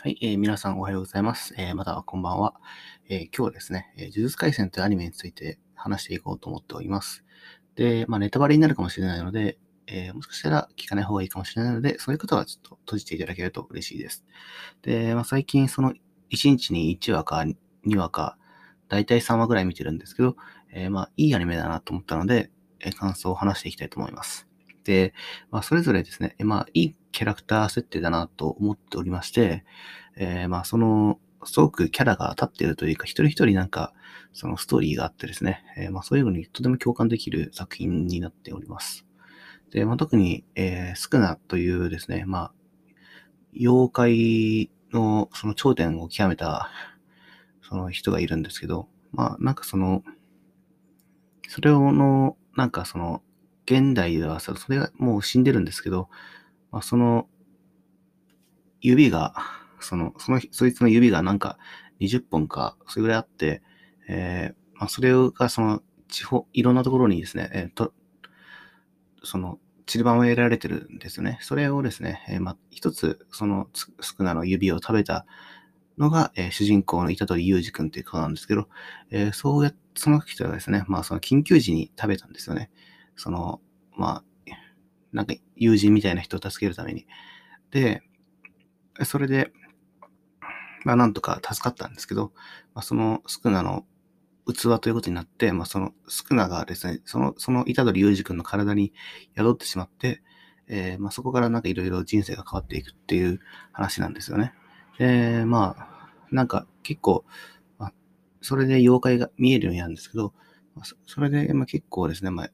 はい、えー、皆さんおはようございます。えー、またはこんばんは。えー、今日はですね、え、呪術廻戦というアニメについて話していこうと思っております。で、まあ、ネタバレになるかもしれないので、えー、もしかしたら聞かない方がいいかもしれないので、そういう方はちょっと閉じていただけると嬉しいです。で、まあ、最近その1日に1話か2話か、だいたい3話ぐらい見てるんですけど、えー、まあ、いいアニメだなと思ったので、え、感想を話していきたいと思います。で、まあ、それぞれですね、まあ、いいキャラクター設定だなと思っておりまして、えー、まあ、その、すごくキャラが立っているというか、一人一人なんか、そのストーリーがあってですね、えー、まあ、そういうのにとても共感できる作品になっております。で、まあ、特に、えー、スクナというですね、まあ、妖怪のその頂点を極めた、その人がいるんですけど、まあ、なんかその、それをの、なんかその、現代では、それがもう死んでるんですけど、まあ、その、指が、その、その、そいつの指がなんか20本か、それぐらいあって、えー、まあ、それがその、地方、いろんなところにですね、えー、と、その、散りばめられてるんですよね。それをですね、えー、まあ、一つ、その、スクナの指を食べたのが、えー、主人公の板取裕二君っていう方なんですけど、えー、そうや、その人がですね、まあ、その緊急時に食べたんですよね。その、まあ、なんか友人みたいな人を助けるために。で、それで、まあなんとか助かったんですけど、まあ、そのスクナの器ということになって、まあそのスクナがですね、その、その虎取裕二君の体に宿ってしまって、えー、まあそこからなんかいろいろ人生が変わっていくっていう話なんですよね。で、まあ、なんか結構、まあ、それで妖怪が見えるようになるんですけど、それで、まあ、結構ですね、まあ、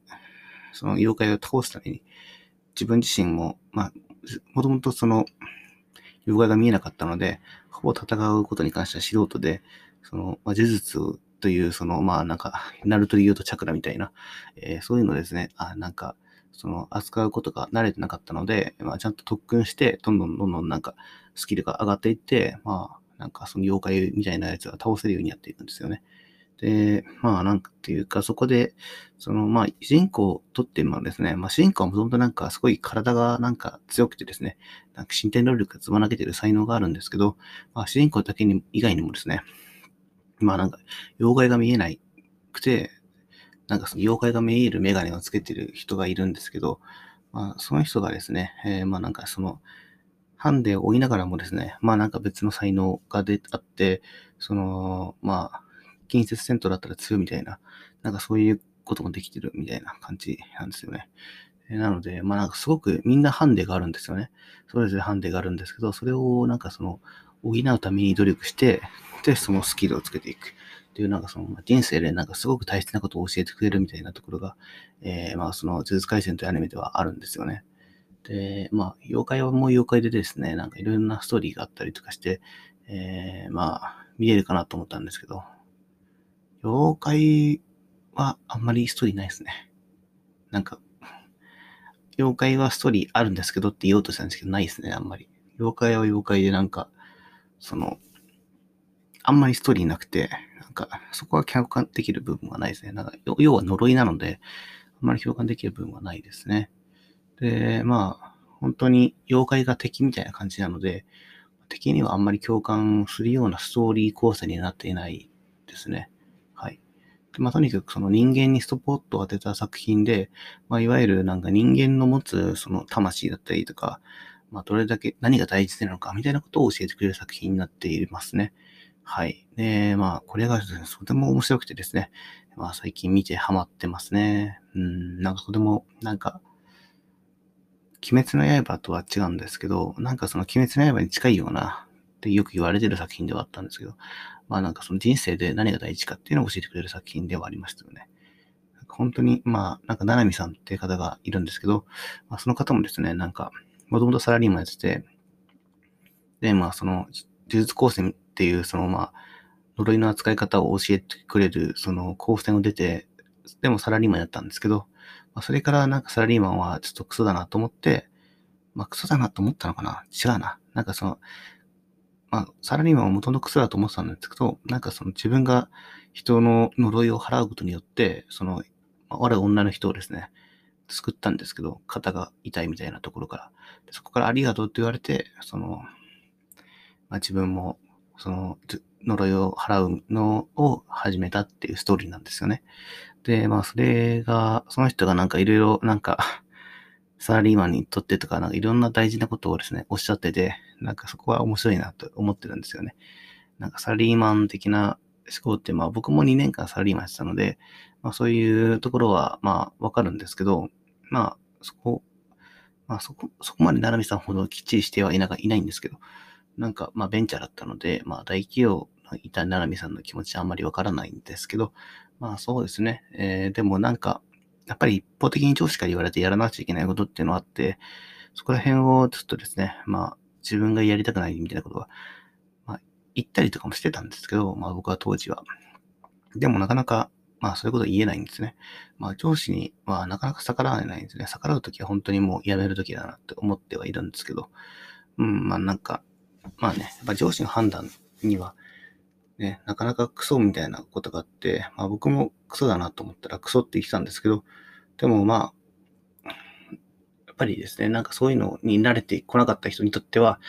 その妖怪を倒すために、自分自身も、まあ、もともとその、妖怪が見えなかったので、ほぼ戦うことに関しては素人で、その、まあ、呪術という、その、まあ、なんか、ナルトで言うとチャクラみたいな、えー、そういうのですね、あ、なんか、その、扱うことが慣れてなかったので、まあ、ちゃんと特訓して、どんどんどんどんなんか、スキルが上がっていって、まあ、なんかその妖怪みたいなやつが倒せるようになっていくんですよね。で、まあなんていうか、そこで、そのまあ主人公をとってもですね、まあ主人公はもともとなんかすごい体がなんか強くてですね、なんか身体能力がつまなげてる才能があるんですけど、まあ主人公だけに以外にもですね、まあなんか妖怪が見えないくて、なんかその妖怪が見えるメガネをつけてる人がいるんですけど、まあその人がですね、えー、まあなんかその、ハンデを追いながらもですね、まあなんか別の才能が出あって、その、まあ、近接戦闘だったら強いみたいな、なんかそういうこともできてるみたいな感じなんですよね。なので、まあなんかすごくみんなハンデがあるんですよね。それぞれハンデがあるんですけど、それをなんかその補うために努力して、で、そのスキルをつけていく。っていうなんかその人生でなんかすごく大切なことを教えてくれるみたいなところが、えー、まあその呪術廻戦というアニメではあるんですよね。で、まあ妖怪はもう妖怪でですね、なんかいろんなストーリーがあったりとかして、えー、まあ見れるかなと思ったんですけど、妖怪はあんまりストーリーないですね。なんか、妖怪はストーリーあるんですけどって言おうとしたんですけど、ないですね、あんまり。妖怪は妖怪でなんか、その、あんまりストーリーなくて、なんか、そこは共感できる部分はないですね。なんか、要は呪いなので、あんまり共感できる部分はないですね。で、まあ、本当に妖怪が敵みたいな感じなので、敵にはあんまり共感するようなストーリー構成になっていないですね。まあ、とにかくその人間にストポットを当てた作品で、まあ、いわゆるなんか人間の持つその魂だったりとか、まあ、どれだけ、何が大事なのかみたいなことを教えてくれる作品になっていますね。はい。で、まあ、これがですね、とても面白くてですね、まあ、最近見てハマってますね。うん、なんかとても、なんか、鬼滅の刃とは違うんですけど、なんかその鬼滅の刃に近いような、ってよく言われてる作品ではあったんですけど、まあなんかその人生で何が大事かっていうのを教えてくれる作品ではありましたよね。本当に、まあ、なんか、ななみさんっていう方がいるんですけど、まあ、その方もですね、なんか、もともとサラリーマンやってて、で、まあ、その、呪術高専っていう、その、まあ、呪いの扱い方を教えてくれる、その、高専を出て、でもサラリーマンやったんですけど、まあ、それからなんかサラリーマンはちょっとクソだなと思って、まあ、クソだなと思ったのかな？違うな。なんかその、まあ、サラリーマンは元の癖だと思ってたんですけど、なんかその自分が人の呪いを払うことによって、その、まあ、我女の人をですね、救ったんですけど、肩が痛いみたいなところから。そこからありがとうって言われて、その、まあ、自分も、その、呪いを払うのを始めたっていうストーリーなんですよね。で、まあ、それが、その人がなんかいろいろ、なんかサラリーマンにとってとか、なんかいろんな大事なことをですね、おっしゃってて、なんかそこは面白いなと思ってるんですよね。なんかサラリーマン的な思考って、まあ僕も2年間サラリーマンやってたので、まあそういうところは、まあわかるんですけど、まあそこ、まあそこ、そこまで七海さんほどきっちりしてはいないないんですけど、なんかまあベンチャーだったので、まあ大企業いた七海さんの気持ちはあんまりわからないんですけど、まあそうですね。えー、でもなんか、やっぱり一方的に上司から言われてやらなくちゃいけないことっていうのはあって、そこら辺をちょっとですね、まあ自分がやりたくないみたいなことは、まあ言ったりとかもしてたんですけど、まあ僕は当時は。でもなかなか、まあそういうこと言えないんですね。まあ上司にはなかなか逆らわないんですね。逆らうときは本当にもうやめるときだなって思ってはいるんですけど、うん、まあなんか、まあね、やっぱ上司の判断には、ね、なかなかクソみたいなことがあって、まあ僕もクソだなと思ったらクソって言ってたんですけど、でもまあ、ぱりですね、なんかそういうのに慣れてこなかった人にとっては、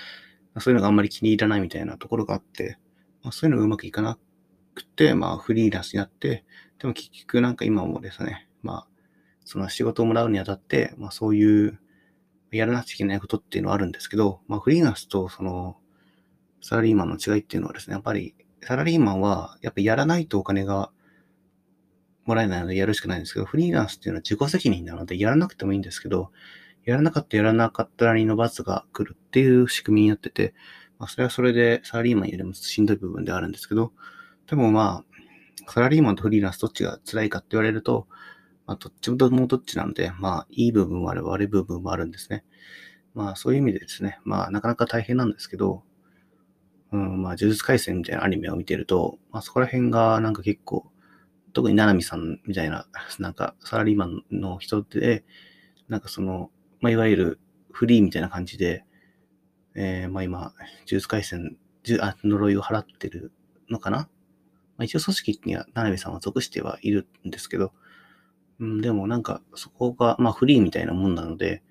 そういうのがあんまり気に入らないみたいなところがあって、まあ、そういうのがうまくいかなくて、まあフリーランスになって、でも結局なんか今もですね、まあ、その仕事をもらうにあたって、まあそういうやらなくちゃいけないことっていうのはあるんですけど、まあフリーランスとそのサラリーマンの違いっていうのはですね、やっぱりサラリーマンは、やっぱやらないとお金がもらえないのでやるしかないんですけど、フリーランスっていうのは自己責任なので、やらなくてもいいんですけど、やらなかったやらなかったらりの罰が来るっていう仕組みになってて、まあ、それはそれでサラリーマンよりもしんどい部分ではあるんですけど、でもまあ、サラリーマンとフリーランスどっちが辛いかって言われると、まあ、どっちもどっちなんで、まあ、いい部分もあれば悪い部分もあるんですね。まあ、そういう意味でですね、まあ、なかなか大変なんですけど、うん、まあ、呪術廻戦みたいなアニメを見てると、まあ、そこら辺がなんか結構、特に七海さんみたいな、なんかサラリーマンの人で、なんかその、まあ、いわゆるフリーみたいな感じで、えー、まあ今、呪術廻戦、あ、呪いを払ってるのかな？まあ、一応組織には七海さんは属してはいるんですけど、うん、でもなんかそこが、まあフリーみたいなもんなので、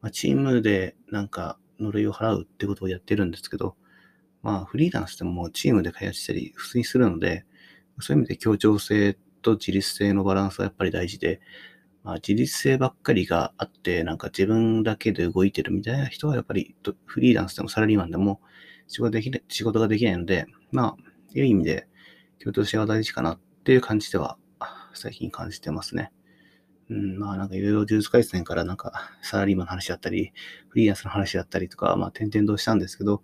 まあ、チームでなんか呪いを払うってことをやってるんですけど、まあ、フリーランスでももうチームで開発したり普通にするので、そういう意味で協調性と自律性のバランスはやっぱり大事で、まあ、自律性ばっかりがあって、なんか自分だけで動いてるみたいな人はやっぱりフリーランスでもサラリーマンでも仕事でき仕事ができないので、まあ、いう意味で協調性は大事かなっていう感じでは最近感じてますね。うん、まあなんかいろいろ呪術回戦からなんかサラリーマンの話だったり、フリーランスの話だったりとか、まあ点々としたんですけど、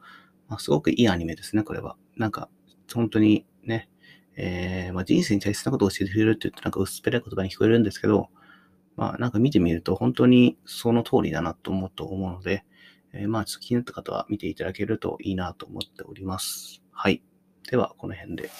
まあ、すごくいいアニメですね、これは。なんか、本当にね、えー、まあ、人生に大切なことを教えてくれるって言ってなんか薄っぺらい言葉に聞こえるんですけど、まあなんか見てみると本当にその通りだなと思うと思うので、えー、まあ気になった方は見ていただけるといいなと思っております。はい。では、この辺で。